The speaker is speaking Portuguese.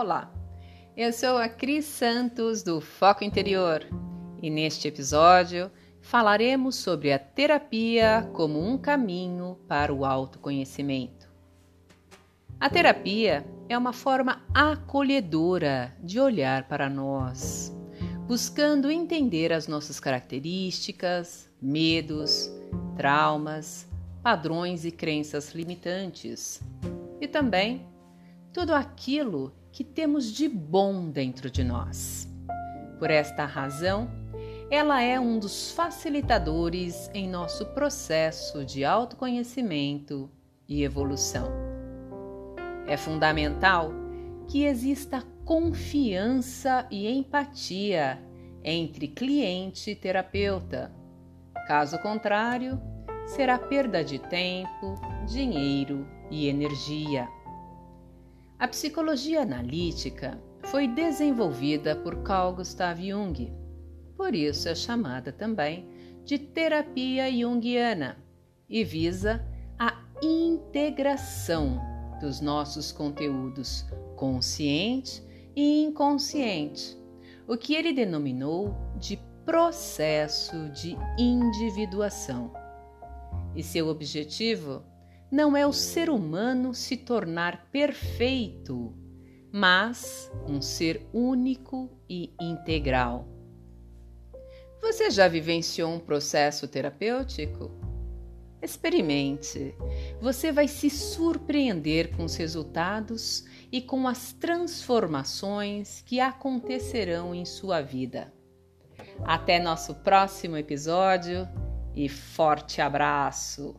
Olá, eu sou a Cris Santos do Foco Interior e neste episódio falaremos sobre a terapia como um caminho para o autoconhecimento. A terapia é uma forma acolhedora de olhar para nós, buscando entender as nossas características, medos, traumas, padrões e crenças limitantes e também tudo aquilo que temos de bom dentro de nós. Por esta razão, ela é um dos facilitadores em nosso processo de autoconhecimento e evolução. É fundamental que exista confiança e empatia entre cliente e terapeuta. Caso contrário, será perda de tempo, dinheiro e energia. A psicologia analítica foi desenvolvida por Carl Gustav Jung, por isso é chamada também de terapia junguiana e visa a integração dos nossos conteúdos consciente e inconsciente, o que ele denominou de processo de individuação. E seu objetivo não é o ser humano se tornar perfeito, mas um ser único e integral. Você já vivenciou um processo terapêutico? Experimente. Você vai se surpreender com os resultados e com as transformações que acontecerão em sua vida. Até nosso próximo episódio e forte abraço!